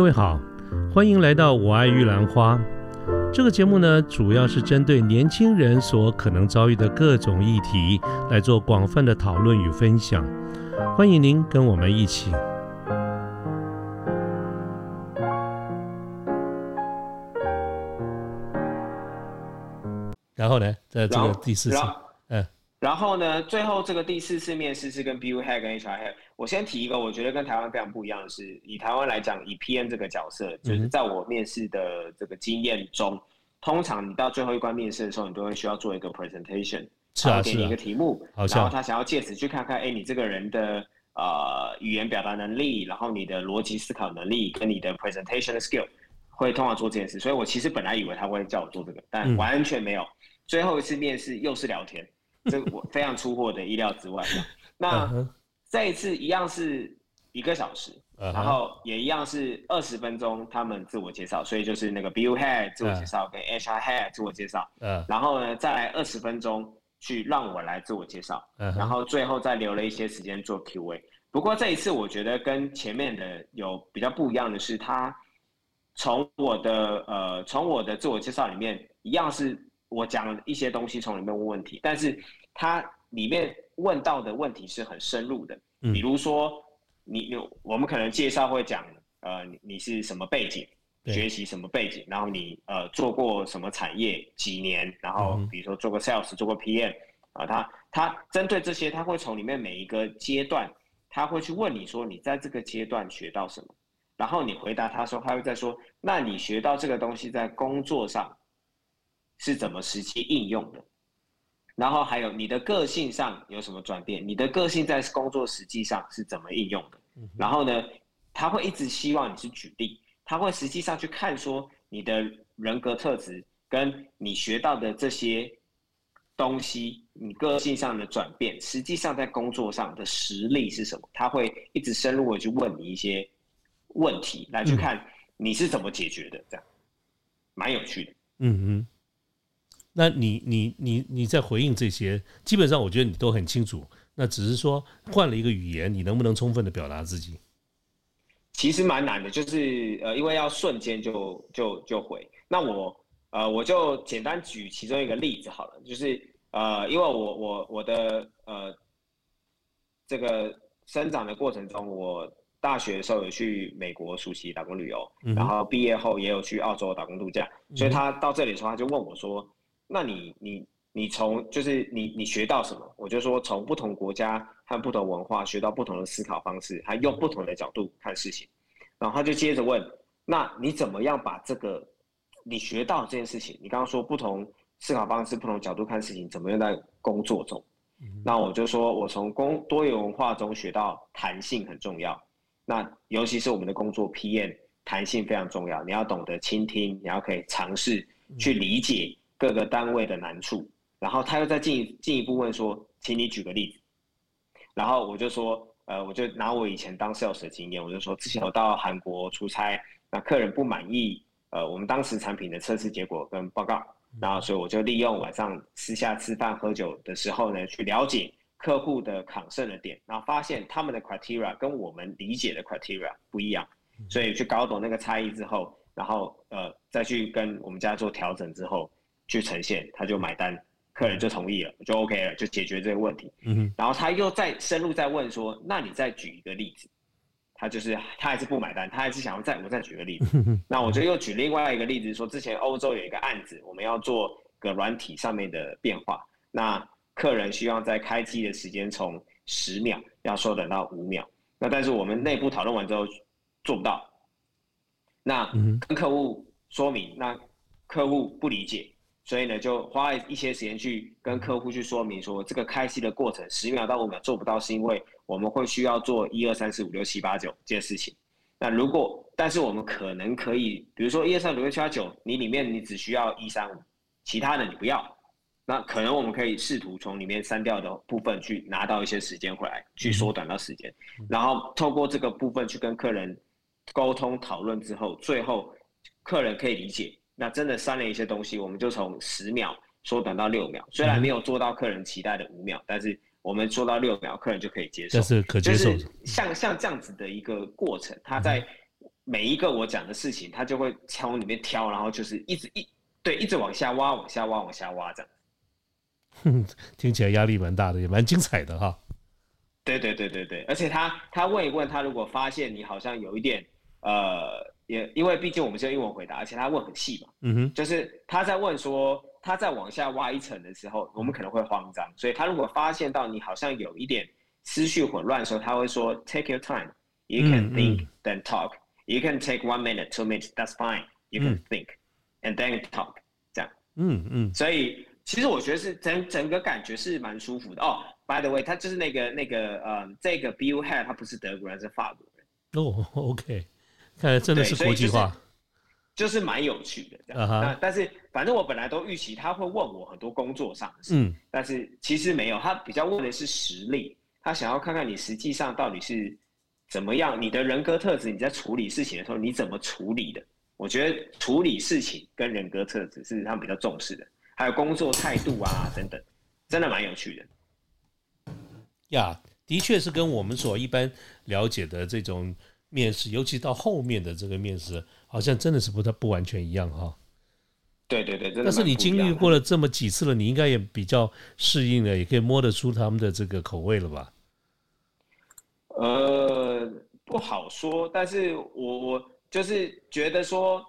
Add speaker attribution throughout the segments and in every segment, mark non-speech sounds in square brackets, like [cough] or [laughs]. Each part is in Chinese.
Speaker 1: 各位好，欢迎来到我爱玉兰花。这个节目呢，主要是针对年轻人所可能遭遇的各种议题来做广泛的讨论与分享。欢迎您跟我们一起。然后呢，在这个第四次，嗯，
Speaker 2: 然后呢，最后这个第四次面试是跟 BU Head 跟 HR Head。我先提一个，我觉得跟台湾非常不一样的是，以台湾来讲，以 PM 这个角色，就是在我面试的这个经验中，通常你到最后一关面试的时候，你都会需要做一个 presentation，
Speaker 1: 是
Speaker 2: 给你一个题目，
Speaker 1: 然
Speaker 2: 后他想要借此去看看，哎，你这个人的呃语言表达能力，然后你的逻辑思考能力跟你的 presentation skill，会通常做这件事。所以我其实本来以为他会叫我做这个，但完全没有。最后一次面试又是聊天，这我非常出乎我的意料之外。那这一次一样是一个小时，然后也一样是二十分钟，他们自我介绍，所以就是那个 Bill Head 自我介绍跟 HR Head 自我介绍，然后呢再来二十分钟去让我来自我介绍，然后最后再留了一些时间做 Q&A。不过这一次我觉得跟前面的有比较不一样的是，他从我的呃从我的自我介绍里面一样是我讲一些东西从里面问问题，但是他里面。问到的问题是很深入的，比如说你有我们可能介绍会讲，呃，你是什么背景，学习什么背景，然后你呃做过什么产业几年，然后比如说做过 sales，做过 PM，啊，他他针对这些，他会从里面每一个阶段，他会去问你说你在这个阶段学到什么，然后你回答他说，他会再说，那你学到这个东西在工作上是怎么实际应用的？然后还有你的个性上有什么转变？你的个性在工作实际上是怎么应用的？然后呢，他会一直希望你是举例，他会实际上去看说你的人格特质跟你学到的这些东西，你个性上的转变，实际上在工作上的实力是什么？他会一直深入的去问你一些问题，来去看你是怎么解决的，这样蛮有趣的。嗯嗯。
Speaker 1: 那你你你你在回应这些，基本上我觉得你都很清楚。那只是说换了一个语言，你能不能充分的表达自己？
Speaker 2: 其实蛮难的，就是呃，因为要瞬间就就就回。那我呃，我就简单举其中一个例子好了，就是呃，因为我我我的呃这个生长的过程中，我大学的时候有去美国暑期打工旅游，然后毕业后也有去澳洲打工度假，所以他到这里的时候，他就问我说。那你你你从就是你你学到什么？我就说从不同国家和不同文化学到不同的思考方式，还用不同的角度看事情。然后他就接着问：那你怎么样把这个你学到这件事情？你刚刚说不同思考方式、不同角度看事情，怎么用在工作中？那我就说我从工多元文化中学到弹性很重要。那尤其是我们的工作 PM，弹性非常重要。你要懂得倾听，你要可以尝试去理解。各个单位的难处，然后他又再进进一步问说，请你举个例子，然后我就说，呃，我就拿我以前当 sales 的经验，我就说，之前我到韩国出差，那客人不满意，呃，我们当时产品的测试结果跟报告，然后所以我就利用晚上私下吃饭喝酒的时候呢，去了解客户的抗胜的点，然后发现他们的 criteria 跟我们理解的 criteria 不一样，所以去搞懂那个差异之后，然后呃再去跟我们家做调整之后。去呈现，他就买单，客人就同意了，就 OK 了，就解决这个问题。嗯然后他又再深入再问说：“那你再举一个例子。”他就是他还是不买单，他还是想要再我再举个例子。那我就又举另外一个例子，说之前欧洲有一个案子，我们要做个软体上面的变化，那客人希望在开机的时间从十秒要缩短到五秒，那但是我们内部讨论完之后做不到，那跟客户说明，那客户不理解。所以呢，就花了一些时间去跟客户去说明说，这个开机的过程十秒到五秒做不到，是因为我们会需要做一二三四五六七八九这件事情。那如果，但是我们可能可以，比如说一二三四五六七八九，你里面你只需要一三五，其他的你不要。那可能我们可以试图从里面删掉的部分去拿到一些时间回来，去缩短到时间，然后透过这个部分去跟客人沟通讨论之后，最后客人可以理解。那真的删了一些东西，我们就从十秒缩短到六秒。虽然没有做到客人期待的五秒，但是我们做到六秒，客人就可以接受。
Speaker 1: 这是可接受。
Speaker 2: 像像这样子的一个过程，他在每一个我讲的事情，他就会从里面挑，然后就是一直一对一直往下挖，往下挖，往下挖这样。[laughs]
Speaker 1: 听起来压力蛮大的，也蛮精彩的哈。
Speaker 2: 对对对对对，而且他他问一问，他如果发现你好像有一点呃，也因为毕竟我们是用英文回答，而且他问很细嘛，
Speaker 1: 嗯哼，
Speaker 2: 就是他在问说他在往下挖一层的时候，我们可能会慌张，所以他如果发现到你好像有一点思绪混乱的时候，他会说 Take your time, you can think, then talk. You can take one minute, two minutes, that's fine. You can think and then talk. 这样，
Speaker 1: 嗯嗯，
Speaker 2: 所以其实我觉得是整整个感觉是蛮舒服的哦。By the way，他就是那个那个呃，这个 Bill Head 他不是德国人，是法国人。
Speaker 1: 哦，OK，看来真的是国际化，
Speaker 2: 就是蛮有趣的这样。那但是反正我本来都预期他会问我很多工作上的事，嗯，但是其实没有，他比较问的是实力，他想要看看你实际上到底是怎么样，你的人格特质，你在处理事情的时候你怎么处理的？我觉得处理事情跟人格特质是他们比较重视的，还有工作态度啊等等，真的蛮有趣的。
Speaker 1: 呀，的确是跟我们所一般了解的这种面试，尤其到后面的这个面试，好像真的是不太不完全一样哈。
Speaker 2: 对对对，
Speaker 1: 但是你经历过了这么几次了，你应该也比较适应了，也可以摸得出他们的这个口味了吧？
Speaker 2: 呃，不好说，但是我我就是觉得说，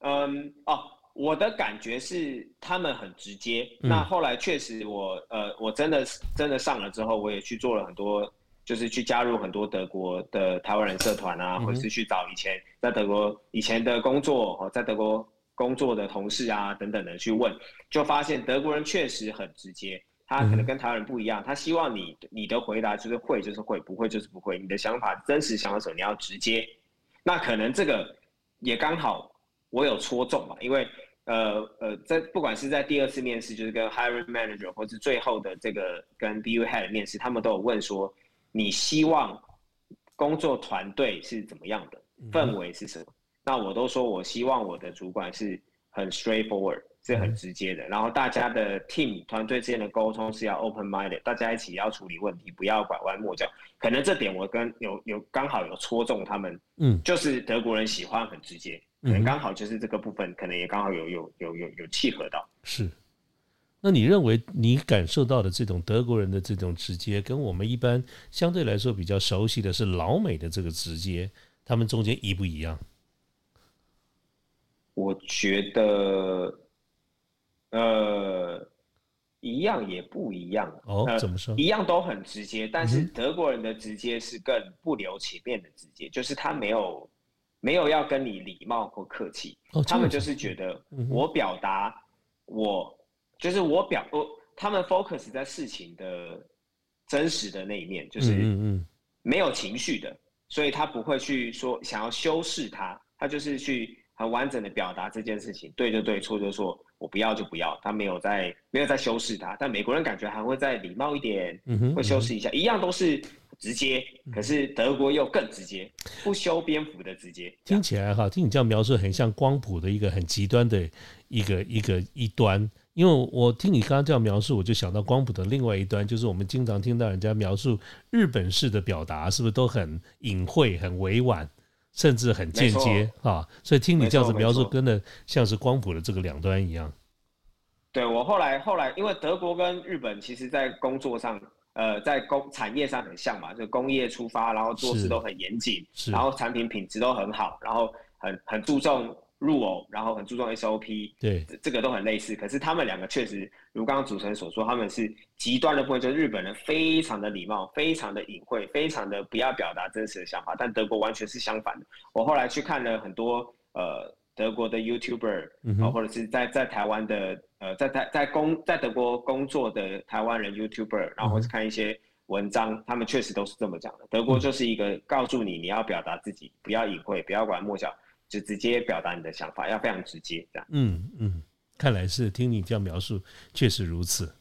Speaker 2: 嗯哦。我的感觉是他们很直接。那后来确实，我呃，我真的真的上了之后，我也去做了很多，就是去加入很多德国的台湾人社团啊，或者是去找以前在德国以前的工作哦，在德国工作的同事啊等等的去问，就发现德国人确实很直接。他可能跟台湾人不一样，他希望你你的回答就是会就是会，不会就是不会。你的想法真实想法时候你要直接。那可能这个也刚好我有戳中嘛，因为。呃呃，在不管是在第二次面试，就是跟 hiring manager，或是最后的这个跟 BU head 面试，他们都有问说，你希望工作团队是怎么样的，氛围是什么？那我都说我希望我的主管是很 straightforward，是很直接的，然后大家的 team 团队之间的沟通是要 open minded，大家一起要处理问题，不要拐弯抹角。可能这点我跟有有刚好有戳中他们，嗯，就是德国人喜欢很直接。可能刚好就是这个部分，可能也刚好有有有有有契合到。
Speaker 1: 是，那你认为你感受到的这种德国人的这种直接，跟我们一般相对来说比较熟悉的是老美的这个直接，他们中间一不一样？
Speaker 2: 我觉得，呃，一样也不一样。
Speaker 1: 哦，怎么说？
Speaker 2: 一样都很直接，但是德国人的直接是更不留情面的直接，就是他没有。没有要跟你礼貌或客气，他们就是觉得我表达我就是我表我他们 focus 在事情的真实的那一面，就是没有情绪的，所以他不会去说想要修饰它，他就是去很完整的表达这件事情，对就对，错就错，我不要就不要，他没有在没有在修饰它，但美国人感觉还会再礼貌一点，会修饰一下，一样都是。直接，可是德国又更直接，不修边幅的直接。
Speaker 1: 听起来哈，听你这样描述，很像光谱的一个很极端的一个一个一端。因为我听你刚刚这样描述，我就想到光谱的另外一端，就是我们经常听到人家描述日本式的表达，是不是都很隐晦、很委婉，甚至很间接啊？所以听你这样子描述，跟的像是光谱的这个两端一样。
Speaker 2: 对我后来后来，因为德国跟日本其实在工作上。呃，在工产业上很像嘛，就工业出发，然后做事都很严谨，然后产品品质都很好，然后很很注重入偶，然后很注重 SOP，
Speaker 1: 对，
Speaker 2: 这个都很类似。可是他们两个确实，如刚刚主持人所说，他们是极端的部分，就是日本人非常的礼貌，非常的隐晦，非常的不要表达真实的想法，但德国完全是相反的。我后来去看了很多呃德国的 YouTuber，啊，或者是在在台湾的。呃，在在在工在德国工作的台湾人 YouTuber，然后是看一些文章，他们确实都是这么讲的。德国就是一个告诉你，你要表达自己，不要隐晦，不要拐弯抹角，就直接表达你的想法，要非常直接这样。
Speaker 1: 嗯嗯，看来是听你这样描述，确实如此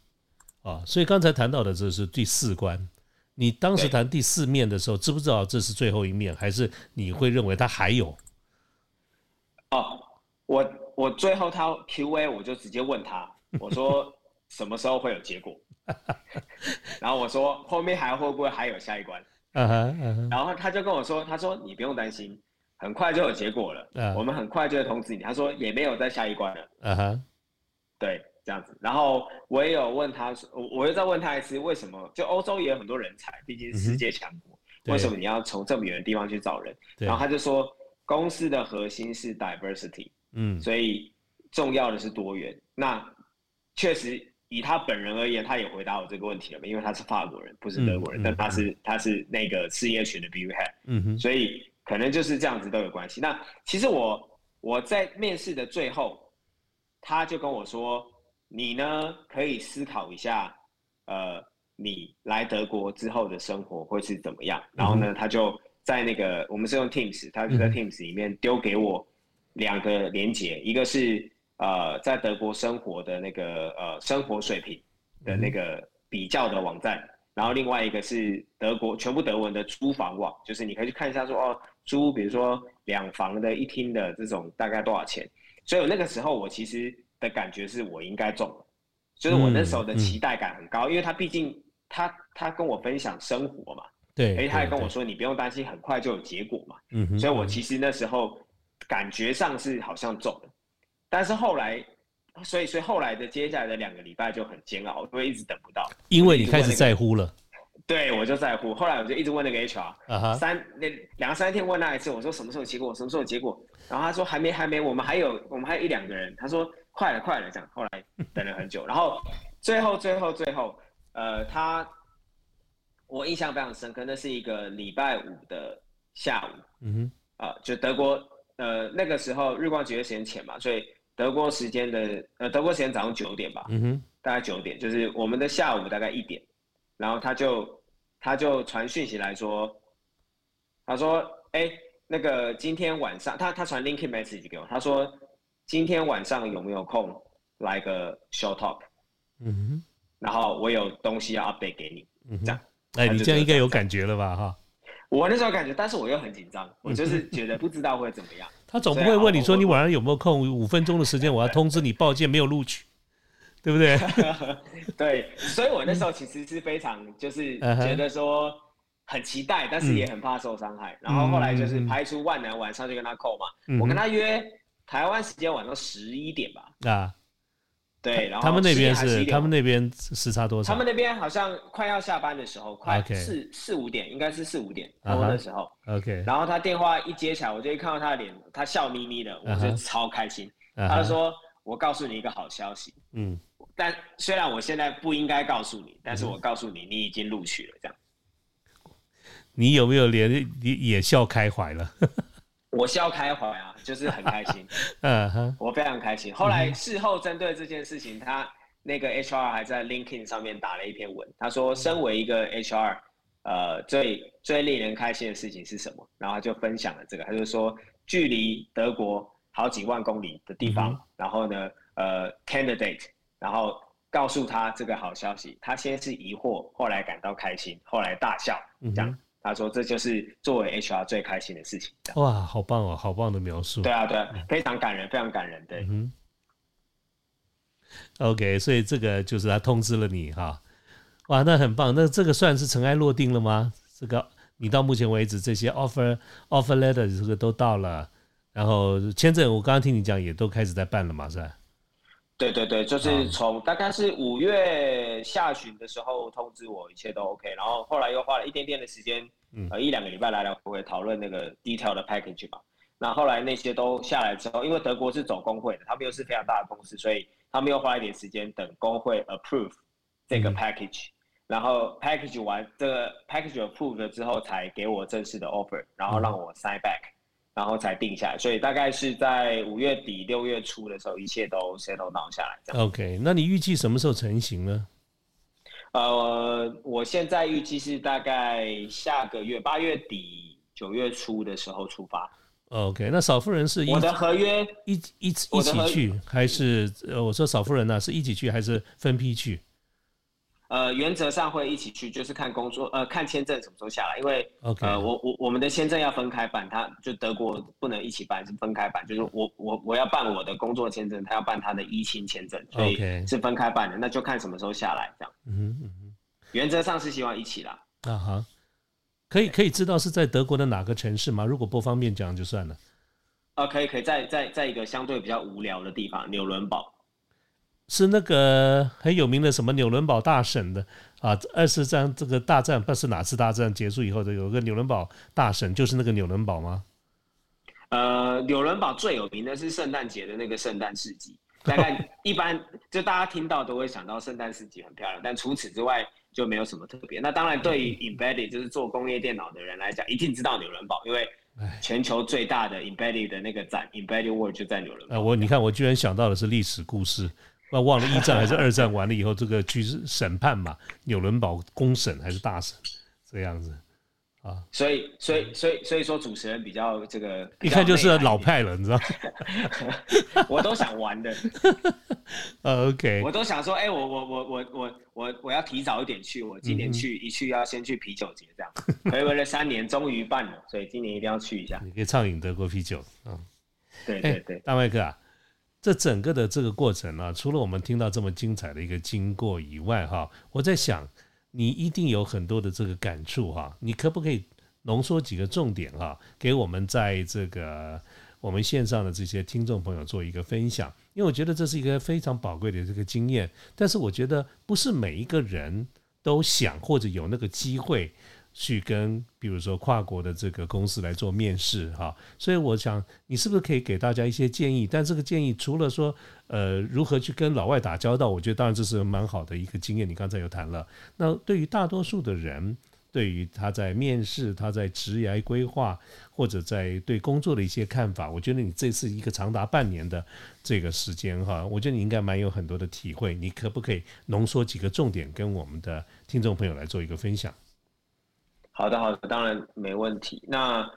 Speaker 1: 啊。所以刚才谈到的这是第四关，你当时谈第四面的时候，知不知道这是最后一面，还是你会认为它还有？
Speaker 2: 哦，我。我最后他 Q&A，我就直接问他，我说 [laughs] 什么时候会有结果？[laughs] 然后我说后面还会不会还有下一关？[laughs] 然后他就跟我说，他说你不用担心，很快就有结果了，
Speaker 1: 嗯
Speaker 2: 我们很快就会通知你。他说也没有在下一关了，
Speaker 1: 啊哈，
Speaker 2: 对，这样子。然后我也有问他说，我我又再问他一次，为什么就欧洲也有很多人才，毕竟是世界强国，
Speaker 1: 对
Speaker 2: 为什么你要从这么远的地方去找人？然后他就说，公司的核心是 diversity，
Speaker 1: 嗯
Speaker 2: 所以重要的是多元。那确实以他本人而言，他也回答我这个问题了嘛，因为他是法国人，不是德国人，
Speaker 1: 嗯嗯
Speaker 2: 但他是他是那个事业群的 view head，
Speaker 1: 嗯哼，
Speaker 2: 所以可能就是这样子都有关系。那其实我我在面试的最后，他就跟我说，你呢可以思考一下，呃，你来德国之后的生活会是怎么样。然后呢，他就在那个我们是用 Teams，他就在
Speaker 1: 嗯
Speaker 2: Teams 里面丢给我两个连接，一个是呃在德国生活的那个呃生活水平的那个比较的网站，然后另外一个是德国全部德文的租房网，就是你可以去看一下说哦租，比如说两房的一厅的这种大概多少钱。所以我那个时候我其实的感觉是我应该中了，就是我那时候的期待感很高，因为他毕竟他他跟我分享生活嘛，
Speaker 1: 对，
Speaker 2: 而且他也跟我
Speaker 1: 对，
Speaker 2: 说你不用担心，很快就有结果嘛。
Speaker 1: 嗯，
Speaker 2: 所以我其实那时候感觉上是好像中了，但是后来，所以所以后来的接下来的两个礼拜就很煎熬，因为一直等不到。
Speaker 1: 因为你开始在乎了，
Speaker 2: 对我就在乎，后来我就一直问那个 HR，三那两三天问那一次，我说什么时候有结果，什么时候有结果，然后他说还没还没，我们还有我们还有一两个人，他说快了快了这样，后来等了很久，然后最后最后最后，呃，他我印象非常深刻，那是一个礼拜五的下午，
Speaker 1: 嗯哼，
Speaker 2: 啊、就德国呃那个时候日光节约时间前嘛，所以德国时间的呃德国时间早上九点吧，
Speaker 1: 嗯哼，
Speaker 2: 大概九点，就是我们的下午大概一点，然后他就他就传讯息来说，他说哎那个今天晚上他他传 LinkedIn message 给我，他说今天晚上有没有空来个 show talk，
Speaker 1: 嗯哼，
Speaker 2: 然后我有东西要 update 给你。
Speaker 1: 嗯
Speaker 2: 这样
Speaker 1: 哼，哎，你这样应该有感觉了吧？哈，
Speaker 2: 我那时候感觉，但是我又很紧张，我就是觉得不知道会怎么样。
Speaker 1: 他总不会问你说你晚上有没有空，五分钟的时间，我要通知你报件没有录取，[laughs] 对不对？
Speaker 2: 对，所以我那时候其实是非常就是 [laughs] 觉得说很期待，但是也很怕受伤害。然后后来就是排除万难，晚上就跟他扣嘛。
Speaker 1: 嗯
Speaker 2: 我跟他约台湾时间晚上十一点吧。
Speaker 1: 啊，
Speaker 2: 对，然后
Speaker 1: 他们那边
Speaker 2: 10点还
Speaker 1: 是他们那边时差多少？
Speaker 2: 他们那边好像快要下班的时候，快四四五点，应该是四五点，多的时候。
Speaker 1: OK，
Speaker 2: 然后他电话一接起来，我就一看到他的脸，他笑眯眯的，我就超开心。他就说：“我告诉你一个好消息，
Speaker 1: 嗯，
Speaker 2: 但虽然我现在不应该告诉你，但是我告诉你，你已经录取了。”这样，
Speaker 1: 你有没有连也也笑开怀了？
Speaker 2: 我笑开怀啊，就是很开心，[laughs]
Speaker 1: 嗯哼，
Speaker 2: 我非常开心。后来事后针对这件事情，他那个 HR 还在 LinkedIn 上面打了一篇文，他说：“身为一个 HR，呃，最最令人开心的事情是什么？”然后他就分享了这个，他就说，距离德国好几万公里的地方，
Speaker 1: 嗯
Speaker 2: 然后呢，呃，candidate，然后告诉他这个好消息，他先是疑惑，后来感到开心，后来大笑，这样。
Speaker 1: 嗯
Speaker 2: 他说这就是作为 HR 最开心的事情。
Speaker 1: 哇，好棒哦，好棒的描述。
Speaker 2: 对啊，对啊，非常感人，非常感人。对，
Speaker 1: 嗯，OK，所以这个就是他通知了你哈，哇，那很棒，那这个算是尘埃落定了吗？这个你到目前为止这些 offer offer letter 这个都到了，然后签证我刚刚听你讲也都开始在办了嘛，是吧？
Speaker 2: 对对对，
Speaker 1: 啊
Speaker 2: 就是从大概是五月下旬的时候通知我一切都 OK，然后后来又花了一点点的时间，
Speaker 1: 嗯。
Speaker 2: 呃一两个礼拜来来回回讨论那个 detail 的 package 嘛。那后来那些都下来之后，因为德国是走工会的，他们又是非常大的公司，所以他们又花一点时间等工会 approve 这个
Speaker 1: 嗯。
Speaker 2: package，、然后 package 完这个 package approve 了之后，才给我正式的 offer，然后让我 sign back，、然后才定下来。所以大概是在五月底六月初的时候，一切都 settle down 下来。
Speaker 1: OK，那你预计什么时候成型呢？
Speaker 2: 呃，我现在预计是大概下个月八月底九月初的时候出发。
Speaker 1: OK，那少夫人是一
Speaker 2: 我的合约
Speaker 1: 一一一起去，还是呃，我说少夫人呢、是一起去还是分批去
Speaker 2: 呃原则上会一起去，就是看工作呃看签证什么时候下来，因为呃我我我们的签证要分开办，他就德国不能一起办，是分开办，就是我我我要办我的工作签证，他要办他的依亲签证，所以是分开办的，那就看什么时候下来这样。
Speaker 1: 嗯嗯嗯
Speaker 2: 原则上是希望一起啦。
Speaker 1: 哼，啊哈。可以可以知道是在德国的哪个城市吗？如果不方便讲就算了。
Speaker 2: 啊，可以可以，在在在一个相对比较无聊的地方，纽伦堡。
Speaker 1: 是那个很有名的什么纽伦堡大审的啊？二次战这个大战不是哪次大战结束以后的有个纽伦堡大审，就是那个纽伦堡吗？
Speaker 2: 呃，纽伦堡最有名的是圣诞节的那个圣诞市集，大概一般就大家听到都会想到圣诞市集很漂亮，但除此之外就没有什么特别。那当然，对于 embedded 就是做工业电脑的人来讲，一定知道纽伦堡，因为全球最大的 embedded 的那个展 embedded world 就在纽伦堡。
Speaker 1: 我你看，我居然想到的是历史故事。那忘了一战还是二战完了以后，这个去审判嘛，纽伦堡公审还是大审这样子啊？
Speaker 2: 所以，所以，所以，所以说主持人比较这个，
Speaker 1: 一看就是老派了，你知道？[laughs]
Speaker 2: 我都想玩的。[laughs]
Speaker 1: OK，
Speaker 2: 我都想说，哎，我我我我我我我要提早一点去，我今年去一去要先去啤酒节，这样回味了三年，终于办了，所以今年一定要去一下。
Speaker 1: 你可以畅饮德国啤酒，嗯，
Speaker 2: 对对对，
Speaker 1: 大麦克啊。这整个的这个过程呢，除了我们听到这么精彩的一个经过以外，哈，我在想，你一定有很多的这个感触哈，你可不可以浓缩几个重点哈，给我们在这个我们线上的这些听众朋友做一个分享？因为我觉得这是一个非常宝贵的这个经验，但是我觉得不是每一个人都想或者有那个机会。去跟比如说跨国的这个公司来做面试哈，所以我想你是不是可以给大家一些建议？但这个建议除了说呃如何去跟老外打交道，我觉得当然这是蛮好的一个经验。你刚才有谈了，那对于大多数的人，对于他在面试、他在职业规划或者在对工作的一些看法，我觉得你这次一个长达半年的这个时间哈，我觉得你应该蛮有很多的体会。你可不可以浓缩几个重点，跟我们的听众朋友来做一个分享？
Speaker 2: 好的，好的，当然没问题。那，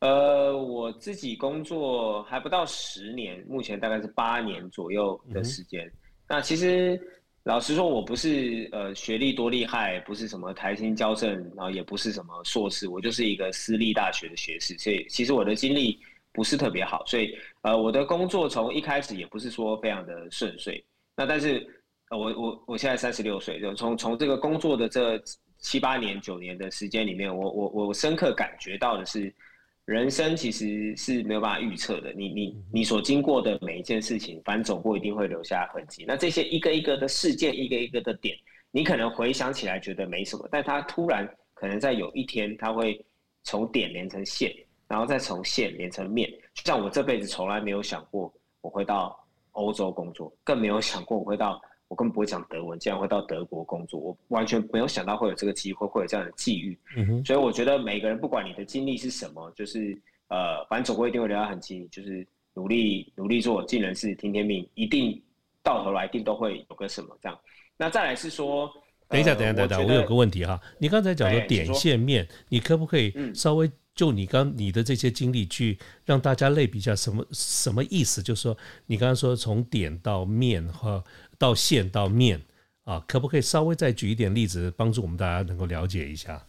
Speaker 2: 呃，我自己工作还不到十年，目前大概是八年左右的时间。那其实老实说，我不是呃学历多厉害，不是什么台新交政，然后也不是什么硕士，我就是一个私立大学的学士。所以其实我的经历不是特别好，所以呃我的工作从一开始也不是说非常的顺遂。那但是呃我我我现在三十六岁，就从从这个工作的这。七八年、九年的时间里面，我我我深刻感觉到的是，人生其实是没有办法预测的。你你你所经过的每一件事情，反正走过一定会留下痕迹。那这些一个一个的事件，一个一个的点，你可能回想起来觉得没什么，但它突然可能在有一天，它会从点连成线，然后再从线连成面。就像我这辈子从来没有想过我会到欧洲工作，更没有想过我会到。我根本不会讲德文，竟然会到德国工作，我完全没有想到会有这个机会，会有这样的际遇。所以我觉得每个人不管你的经历是什么，就是呃，反正走过一定会留下痕迹，就是努力努力做，尽人事听天命，一定到头来一定都会有个什么这样。那再来是说，
Speaker 1: 等一下，等一下，等一下，我有个问题哈，你刚才讲的点线面，你可不可以稍微就你刚你的这些经历去让大家类比一下什么什么意思？就是说你刚刚说从点到面和。到线到面啊，可不可以稍微再举一点例子，帮助我们大家能够了解一下？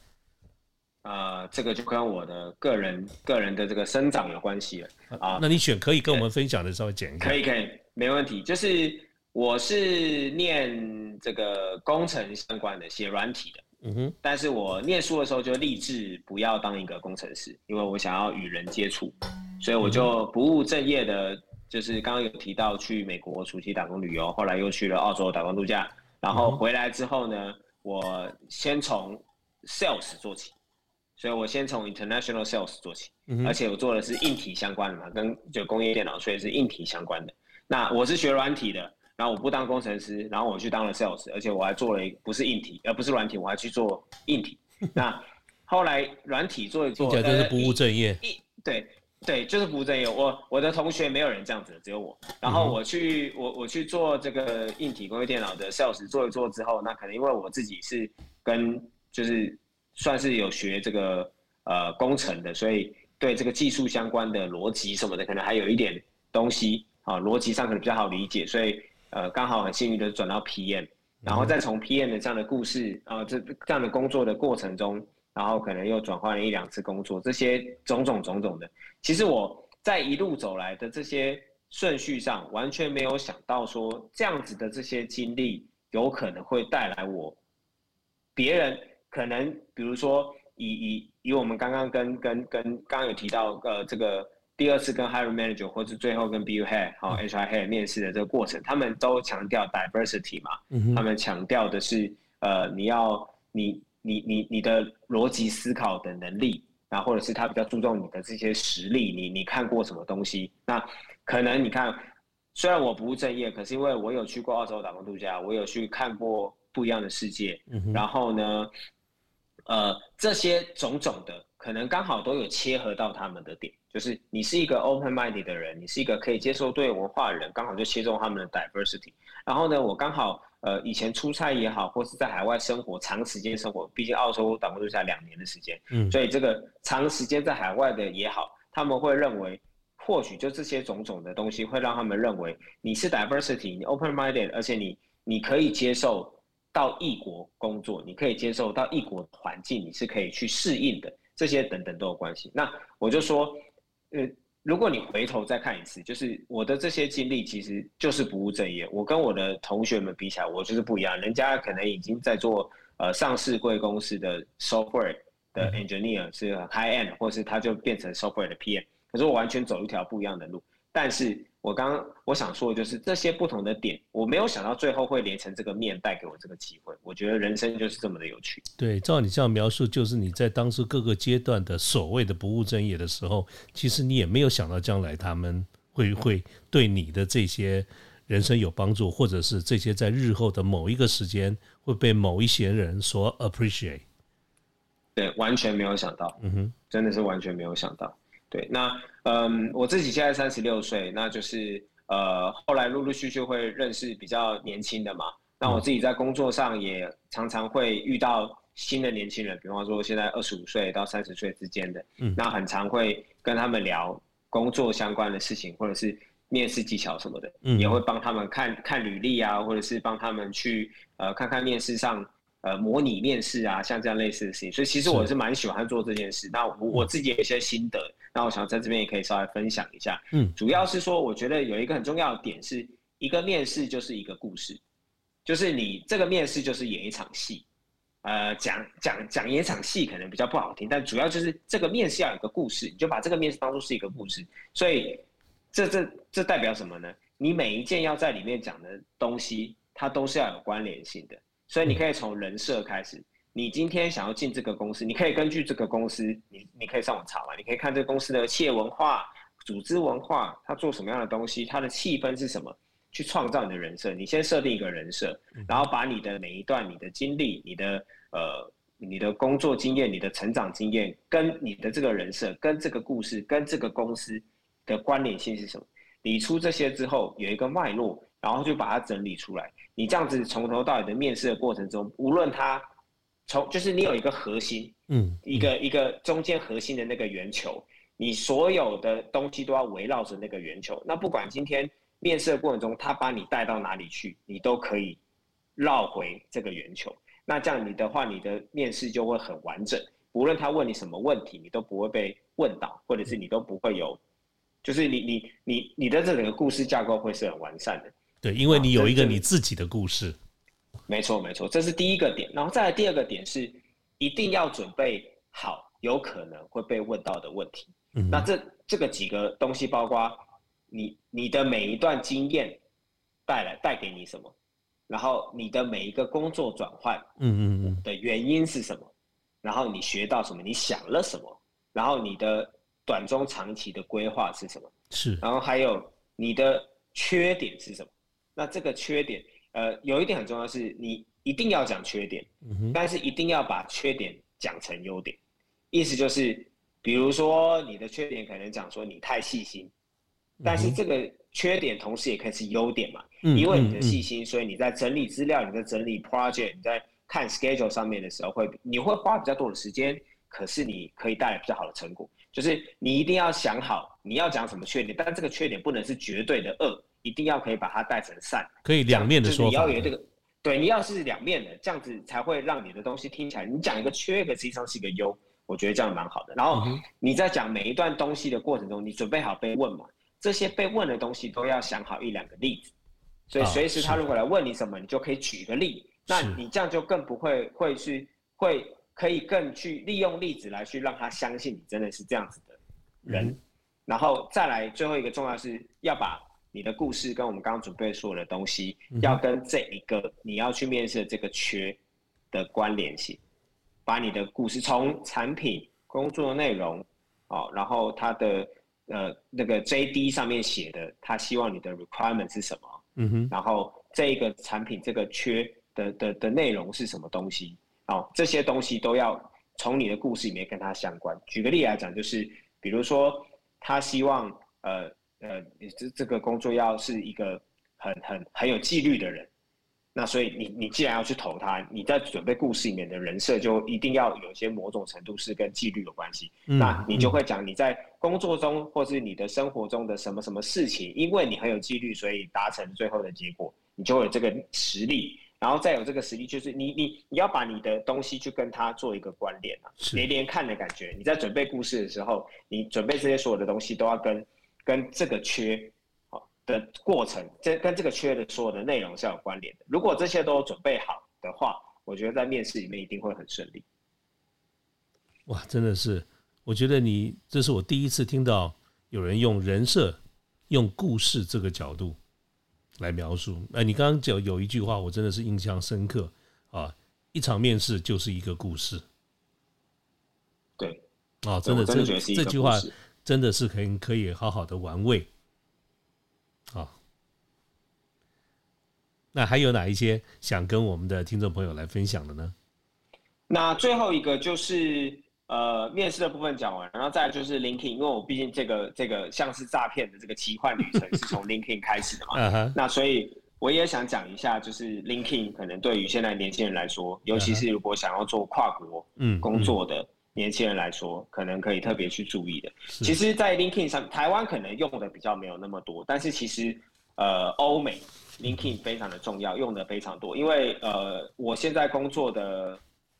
Speaker 2: 啊，这个就跟我的个人个人的这个生长有关系了啊。
Speaker 1: 那你选可以跟我们分享的稍微简一下。
Speaker 2: 可以可以，没问题。就是我是念这个工程相关的，写软体的。嗯哼。但是我念书的时候就立志不要当一个工程师，因为我想要与人接触，所以我就不务正业的。就是刚刚有提到去美国暑期打工旅游，后来又去了澳洲打工度假，然后回来之后呢，我先从 sales 做起，所以我先从 international sales 做起，而且我做的是硬体相关的嘛，跟就工业电脑，所以是硬体相关的。那我是学软体的，然后我不当工程师，然后我去当了 sales，而且我还做了不是硬体，而不是软体，我还去做硬体。[laughs] 那后来软体做一做，
Speaker 1: 听起来就是不务正业。
Speaker 2: 一对。对，就是不务正业。我我的同学没有人这样子，只有我。然后我去我我去做这个硬体工业电脑的 sales，做一做之后，那可能因为我自己是跟就是算是有学这个呃工程的，所以对这个技术相关的逻辑什么的，可能还有一点东西啊，逻辑上可能比较好理解。所以呃刚好很幸运的转到 PM，然后再从 PM 的这样的故事啊这这样的工作的过程中。然后可能又转换了一两次工作，这些种种种种的，其实我在一路走来的这些顺序上，完全没有想到说这样子的这些经历有可能会带来我别人可能比如说以以以我们刚刚跟跟跟刚刚有提到呃这个第二次跟 hiring manager 或是最后跟 BU head 好 HR head 面试的这个过程，他们都强调 diversity 嘛，他们强调的是呃你要你你你你的逻辑思考的能力，那或者是他比较注重你的这些实力，你你看过什么东西？那可能你看，虽然我不务正业，可是因为我有去过澳洲打工度假，我有去看过不一样的世界，然后呢？呃，这些种种的可能刚好都有切合到他们的点，就是你是一个 open-minded 的人，你是一个可以接受多元文化的人，刚好就切中他们的 diversity。然后呢，我刚好呃以前出差也好，或是在海外生活长时间生活，毕竟澳洲打工度假两年的时间，嗯，所以这个长时间在海外的也好，他们会认为或许就这些种种的东西会让他们认为你是 diversity，你 open-minded，而且你你可以接受。到异国工作，你可以接受到异国环境，你是可以去适应的，这些等等都有关系。那我就说，呃，如果你回头再看一次，就是我的这些经历其实就是不务正业。我跟我的同学们比起来，我就是不一样。人家可能已经在做呃上市贵公司的 software 的 engineer 是 high end，或是他就变成 software 的 PM，可是我完全走一条不一样的路，但是。我刚刚我想说的就是这些不同的点，我没有想到最后会连成这个面，带给我这个机会。我觉得人生就是这么的有趣。
Speaker 1: 对，照你这样描述，就是你在当时各个阶段的所谓的不务正业的时候，其实你也没有想到将来他们会会对你的这些人生有帮助，或者是这些在日后的某一个时间会被某一些人所 appreciate。
Speaker 2: 对，完全没有想到。嗯哼，真的是完全没有想到。对，那嗯，我自己现在三十六岁，那就是呃，后来陆陆续续会认识比较年轻的嘛。那我自己在工作上也常常会遇到新的年轻人，比方说现在二十五岁到三十岁之间的，嗯，那很常会跟他们聊工作相关的事情，或者是面试技巧什么的，嗯，也会帮他们看看履历啊，或者是帮他们去呃看看面试上。呃，模拟面试啊，像这样类似的事情，所以其实我是蛮喜欢做这件事。那我我自己有一些心得，那我想在这边也可以稍微分享一下。嗯，主要是说，我觉得有一个很重要的点是，一个面试就是一个故事，就是你这个面试就是演一场戏。呃，讲讲讲演一场戏可能比较不好听，但主要就是这个面试要有一个故事，你就把这个面试当做是一个故事。所以这这这代表什么呢？你每一件要在里面讲的东西，它都是要有关联性的。所以你可以从人设开始。你今天想要进这个公司，你可以根据这个公司，你你可以上网查嘛，你可以看这个公司的企业文化、组织文化，它做什么样的东西，它的气氛是什么，去创造你的人设。你先设定一个人设，然后把你的每一段、你的经历、你的呃、你的工作经验、你的成长经验，跟你的这个人设、跟这个故事、跟这个公司的关联性是什么？理出这些之后，有一个脉络。然后就把它整理出来。你这样子从头到尾的面试的过程中，无论他从就是你有一个核心，嗯，一个一个中间核心的那个圆球，你所有的东西都要围绕着那个圆球。那不管今天面试的过程中他把你带到哪里去，你都可以绕回这个圆球。那这样你的话，你的面试就会很完整。无论他问你什么问题，你都不会被问到，或者是你都不会有，就是你你你你的这整个故事架构会是很完善的。
Speaker 1: 对，因为你有一个你自己的故事，
Speaker 2: 没错没错，这是第一个点。然后再来第二个点是，一定要准备好有可能会被问到的问题。那这这个几个东西，包括你你的每一段经验带来带给你什么，然后你的每一个工作转换，嗯嗯嗯。的原因是什么，然后你学到什么，你想了什么，然后你的短中长期的规划是什么，
Speaker 1: 是，
Speaker 2: 然后还有你的缺点是什么。那这个缺点，呃，有一点很重要，是你一定要讲缺点，但是一定要把缺点讲成优点。意思就是，比如说你的缺点可能讲说你太细心，但是这个缺点同时也可以是优点嘛，因为你的细心，所以你在整理资料、你在整理 project、你在看 schedule 上面的时候，会你会花比较多的时间，可是你可以带来比较好的成果。就是你一定要想好你要讲什么缺点，但这个缺点不能是绝对的恶。一定要可以把它带成善，
Speaker 1: 可以两面的说
Speaker 2: 法。你要有这个，对你要是两面的，这样子才会让你的东西听起来，你讲一个缺，可实际上是一个优，我觉得这样蛮好的。然后你在讲每一段东西的过程中，你准备好被问嘛？这些被问的东西都要想好一两个例子，所以随时他如果来问你什么，你就可以举个例。那你这样就更不会会去会可以更去利用例子来去让他相信你真的是这样子的人，然后再来最后一个重要是要把你的故事跟我们刚刚准备所有的东西，要跟这一个你要去面试的这个缺的关联性，把你的故事从产品、工作内容，哦，然后他的呃那个 JD 上面写的，他希望你的 requirement 是什么，嗯哼，然后这一个产品这个缺的的的内容是什么东西。哦，这些东西都要从你的故事里面跟他相关。举个例来讲，就是比如说，他希望呃呃，这这个工作要是一个很很很有纪律的人，那所以你你既然要去投他，你在准备故事里面的人设就一定要有些某种程度是跟纪律有关系。嗯那你就会讲你在工作中或是你的生活中的什么什么事情，因为你很有纪律，所以达成最后的结果，你就会有这个实力。然后再有这个实力，就是你你你要把你的东西去跟他做一个关联啊，连连看的感觉。你在准备故事的时候，你准备这些所有的东西都要跟跟这个缺好的过程，这跟这个缺的所有的内容是有关联的。如果这些都准备好的话，我觉得在面试里面一定会很顺利。
Speaker 1: 哇，真的是，我觉得你这是我第一次听到有人用人设、用故事这个角度。来描述，哎，你刚刚讲有一句话，我真的是印象深刻啊！一场面试就是一个故事，
Speaker 2: 对，
Speaker 1: 啊，真的，这这句话真的是可以可以好好的玩味啊。那还有哪一些想跟我们的听众朋友来分享的呢？
Speaker 2: 那最后一个就是。呃，面试的部分讲完，然后再就是 LinkedIn，因为我毕竟这个这个像是诈骗的这个奇幻旅程是从 LinkedIn 开始的嘛，[laughs] 那所以我也想讲一下，就是 LinkedIn 可能对于现在年轻人来说，尤其是如果想要做跨国工作的年轻人来说，可能可以特别去注意的。其实，在 LinkedIn 上，台湾可能用的比较没有那么多，但是其实呃，欧美 LinkedIn 非常的重要，用的非常多，因为呃，我现在工作的。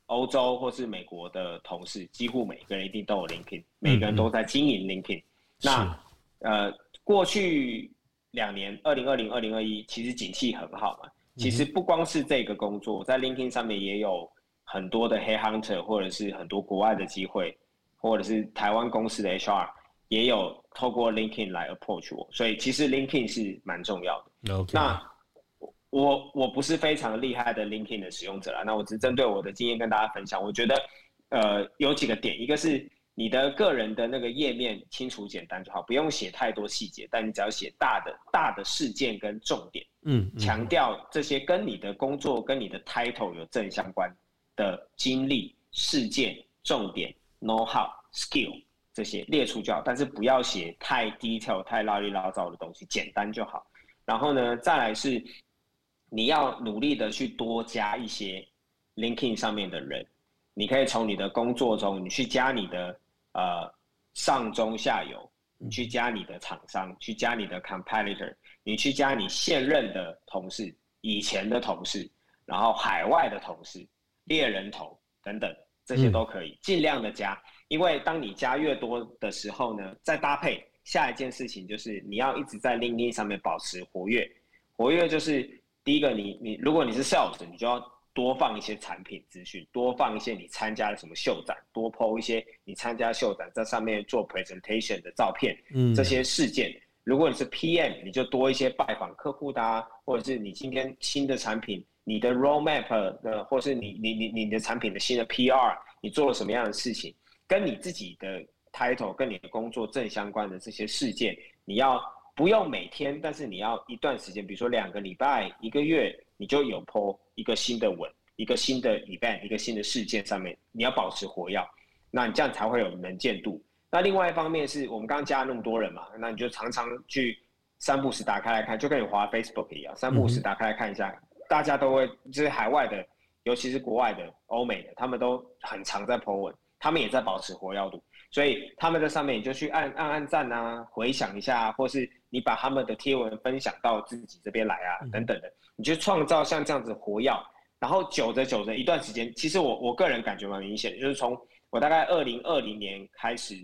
Speaker 2: 欧洲或是美国的同事，几乎每个人一定都有 LinkedIn，每个人都在经营 LinkedIn。那呃，过去两年，二零二零、二零二一，其实景气很好嘛。其实不光是这个工作，在 LinkedIn 上面也有很多的 Hey Hunter，或者是很多国外的机会，或者是台湾公司的 HR 也有透过 LinkedIn 来 approach 我。所以其实 LinkedIn 是蛮重要的。那我我不是非常厉害的 LinkedIn 的使用者啦，那我只针对我的经验跟大家分享。我觉得，呃，有几个点，一个是你的个人的那个页面清楚简单就好，不用写太多细节，但你只要写大的大的事件跟重点，嗯，强调这些跟你的工作跟你的 title 有正相关的经历、事件、重点、know how、skill 这些列出就好，但是不要写太 detail、太拉里拉糟的东西，简单就好。然后呢，再来是。你要努力的去多加一些 LinkedIn 上面的人，你可以从你的工作中，你去加你的呃上中下游，你去加你的厂商，去加你的 competitor，你去加你现任的同事、以前的同事，然后海外的同事、猎人头等等，这些都可以尽量的加，因为当你加越多的时候呢，再搭配下一件事情就是你要一直在 LinkedIn 上面保持活跃，活跃就是。第一个，你你如果你是 sales，你就要多放一些产品资讯，多放一些你参加了什么秀展，多 PO 一些你参加秀展在上面做 presentation 的照片，嗯，这些事件。如果你是 PM，你就多一些拜访客户的，或者是你今天新的产品，你的 roadmap 的，或是你你你你的产品的新的 PR，你做了什么样的事情，跟你自己的 title 跟你的工作正相关的这些事件，你要。不用每天，但是你要一段时间，比如说两个礼拜、一个月，你就有 po 一个新的文、一个新的 event、一个新的事件上面，你要保持活跃，那你这样才会有能见度。那另外一方面是我们刚刚加了那么多人嘛，那你就常常去三步时打开来看，就跟你滑 Facebook 一样，三步时打开来看一下，大家都会就是海外的，尤其是国外的、欧美的，他们都很常在 po 文，他们也在保持活跃度。所以他们在上面你就去按按按赞啊，回想一下，或是你把他们的贴文分享到自己这边来啊，等等的，你就创造像这样子活跃，然后久着久着一段时间，其实我我个人感觉蛮明显，就是从我大概二零二零年开始，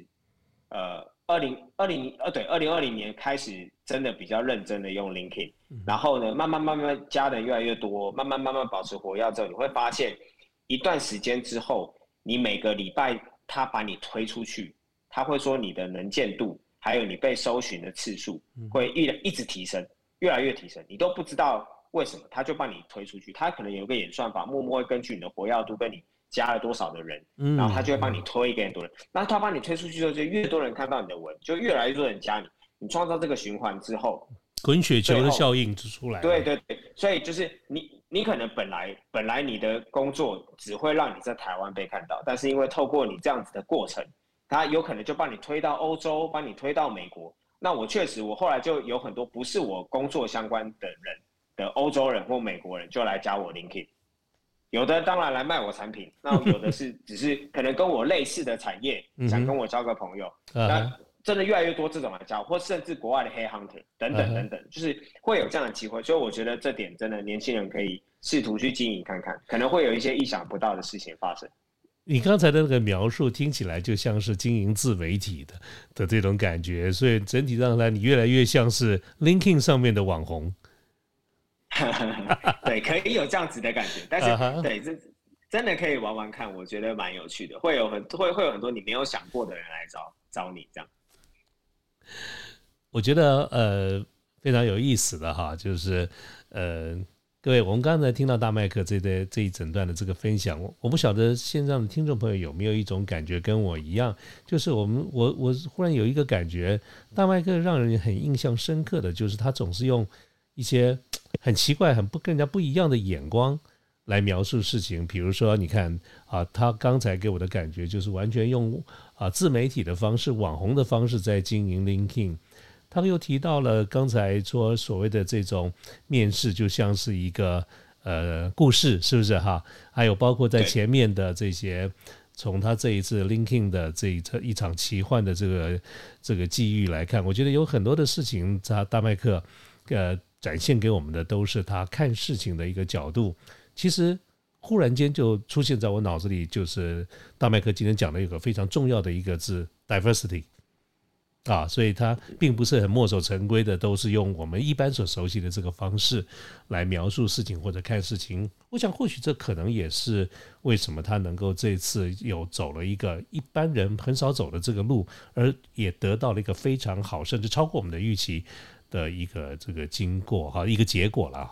Speaker 2: 呃，二零二零呃对，二零二零年开始真的比较认真的用 LinkedIn，然后呢，慢慢慢慢加的越来越多，慢慢慢慢保持活跃之后，你会发现一段时间之后。你每个礼拜他把你推出去，他会说你的能见度，还有你被搜寻的次数会一一直提升，越来越提升，你都不知道为什么，他就把你推出去，他可能有个演算法，默默会根据你的活跃度跟你加了多少的人，然后他就会帮你推给很多人，那他帮你推出去之后，就越多人看到你的文，就越来越多人加你，你创造这个循环之后。
Speaker 1: 滚雪球的效应就出来了。
Speaker 2: 对对对，所以就是你，你可能本来本来你的工作只会让你在台湾被看到，但是因为透过你这样子的过程，他有可能就帮你推到欧洲，帮你推到美国。那我确实，我后来就有很多不是我工作相关的人的欧洲人或美国人就来加我 LinkedIn，有的当然来卖我产品，那有的是 [laughs] 只是可能跟我类似的产业，想跟我交个朋友。那真的越来越多这种来交，或甚至国外的黑 hunter 等等等等，就是会有这样的机会，所以我觉得这点真的年轻人可以试图去经营看看，可能会有一些意想不到的事情发生。
Speaker 1: 你刚才的那个描述听起来就像是经营自媒体的的这种感觉，所以整体上来你越来越像是 LinkedIn 上面的网红。[laughs]
Speaker 2: 对，可以有这样子的感觉，但是对这真的可以玩玩看，我觉得蛮有趣的，会有很会会有很多你没有想过的人来找找你这样。
Speaker 1: 我觉得呃非常有意思的哈，就是呃各位，我们刚才听到大麦克这的这一整段的这个分享，我我不晓得线上的听众朋友有没有一种感觉跟我一样，就是我们我我忽然有一个感觉，大麦克让人很印象深刻的就是他总是用一些很奇怪、很不跟人家不一样的眼光来描述事情，比如说你看啊，他刚才给我的感觉就是完全用。啊，自媒体的方式、网红的方式在经营 LinkedIn，他又提到了刚才说所谓的这种面试，就像是一个呃故事，是不是哈？还有包括在前面的这些，从他这一次 LinkedIn 的这一一场奇幻的这个这个际遇来看，我觉得有很多的事情，他大麦克呃展现给我们的都是他看事情的一个角度，其实。忽然间就出现在我脑子里，就是大麦克今天讲的一个非常重要的一个字，diversity，啊，所以他并不是很墨守成规的，都是用我们一般所熟悉的这个方式来描述事情或者看事情。我想，或许这可能也是为什么他能够这次又走了一个一般人很少走的这个路，而也得到了一个非常好，甚至超过我们的预期的一个这个经过哈，一个结果了。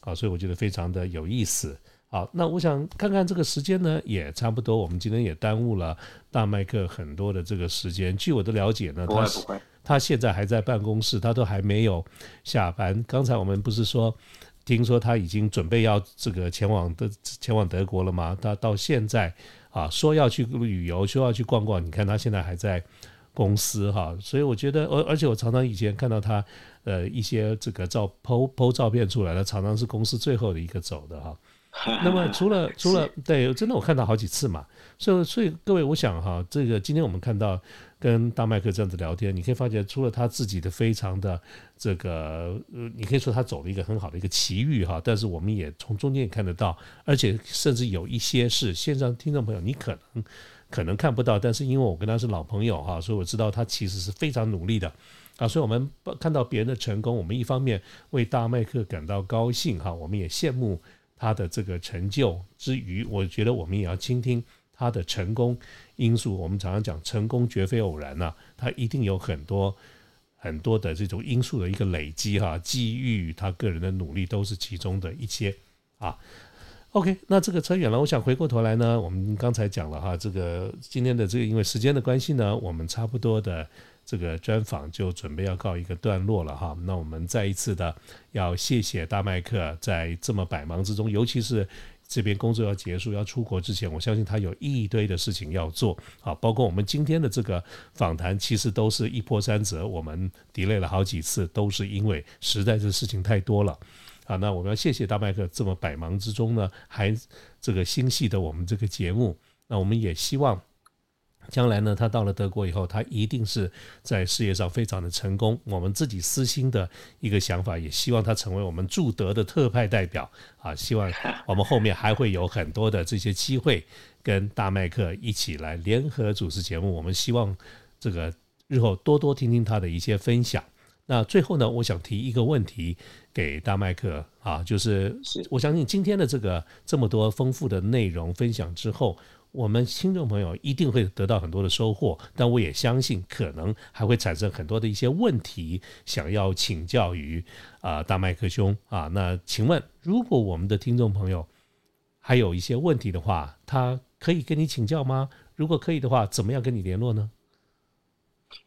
Speaker 1: 啊，所以我觉得非常的有意思。好，那我想看看这个时间呢，也差不多。我们今天也耽误了大麦克很多的这个时间。据我的了解呢，他他现在还在办公室，他都还没有下班。刚才我们不是说，听说他已经准备要这个前往的前往德国了吗？他到现在啊，说要去旅游，说要去逛逛。你看他现在还在公司哈，所以我觉得，而而且我常常以前看到他呃一些这个照 PO PO 照片出来了，常常是公司最后的一个走的哈。[laughs] 那么除了除了对，真的我看到好几次嘛，所以所以各位，我想哈，这个今天我们看到跟大麦克这样子聊天，你可以发觉除了他自己的非常的这个，呃，你可以说他走了一个很好的一个奇遇哈，但是我们也从中间也看得到，而且甚至有一些是线上听众朋友你可能可能看不到，但是因为我跟他是老朋友哈，所以我知道他其实是非常努力的啊，所以我们看到别人的成功，我们一方面为大麦克感到高兴哈，我们也羡慕。他的这个成就之余，我觉得我们也要倾听他的成功因素。我们常常讲，成功绝非偶然呐，他一定有很多很多的这种因素的一个累积哈，机遇，他个人的努力都是其中的一些啊。OK，那这个扯远了，我想回过头来呢，我们刚才讲了哈，这个今天的这个因为时间的关系呢，我们差不多的。这个专访就准备要告一个段落了哈，那我们再一次的要谢谢大麦克在这么百忙之中，尤其是这边工作要结束要出国之前，我相信他有一堆的事情要做啊，包括我们今天的这个访谈，其实都是一波三折，我们 delay 了好几次，都是因为实在是事情太多了啊。那我们要谢谢大麦克这么百忙之中呢，还这个心系的我们这个节目，那我们也希望。将来呢，他到了德国以后，他一定是在事业上非常的成功。我们自己私心的一个想法，也希望他成为我们驻德的特派代表啊！希望我们后面还会有很多的这些机会，跟大麦克一起来联合主持节目。我们希望这个日后多多听听他的一些分享。那最后呢，我想提一个问题给大麦克啊，就是我相信今天的这个这么多丰富的内容分享之后。我们听众朋友一定会得到很多的收获，但我也相信可能还会产生很多的一些问题，想要请教于啊大麦克兄啊。那请问，如果我们的听众朋友还有一些问题的话，他可以跟你请教吗？如果可以的话，怎么样跟你联络呢？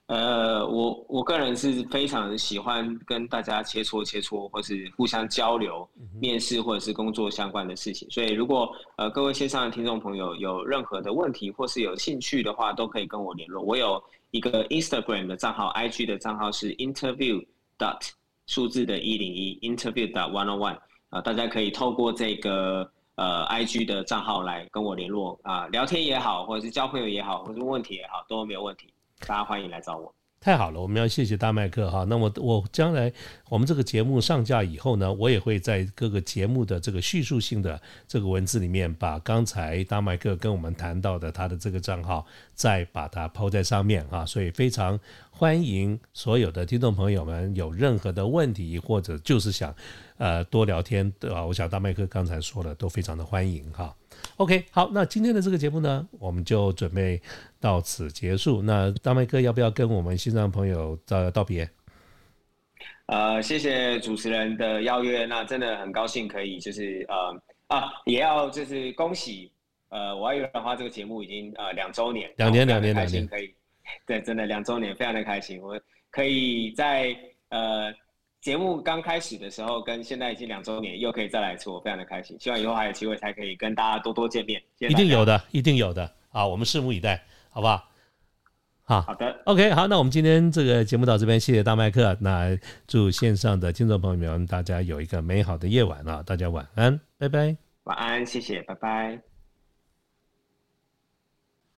Speaker 2: 呃，我我个人是非常喜欢跟大家切磋切磋，或是互相交流面试或者是工作相关的事情。所以，如果呃各位线上的听众朋友有任何的问题或是有兴趣的话，都可以跟我联络。我有一个 Instagram 的账号，IG 的账号是 interview dot 数字的一零一 interview dot one on one 啊，大家可以透过这个呃 IG 的账号来跟我联络啊，聊天也好，或者是交朋友也好，或者问题也好，都没有问题。大家欢迎来找我。
Speaker 1: 太好了，我们要谢谢大麦克哈。那么我将来我们这个节目上架以后呢，我也会在各个节目的这个叙述性的这个文字里面，把刚才大麦克跟我们谈到的他的这个账号，再把它抛在上面啊。所以非常欢迎所有的听众朋友们有任何的问题，或者就是想呃多聊天啊，我想大麦克刚才说的都非常的欢迎哈。OK，好，那今天的这个节目呢，我们就准备到此结束。那大麦哥要不要跟我们线上朋友道道别？
Speaker 2: 呃，谢谢主持人的邀约，那真的很高兴可以就是呃啊，也要就是恭喜呃，我爱玉兰花这个节目已经呃两周年，
Speaker 1: 两年两年两年
Speaker 2: 可以，对，真的两周年，非常的开心，我可以在呃。节目刚开始的时候，跟现在已经两周年，又可以再来一次，我非常的开心。希望以后还有机会才可以跟大家多多见面。
Speaker 1: 一定有的，一定有的。啊，我们拭目以待，好不好？好
Speaker 2: 好的
Speaker 1: ，OK，好，那我们今天这个节目到这边，谢谢大麦克。那祝线上的听众朋友们，大家有一个美好的夜晚啊！大家晚安，拜拜。
Speaker 2: 晚安，谢谢，拜拜。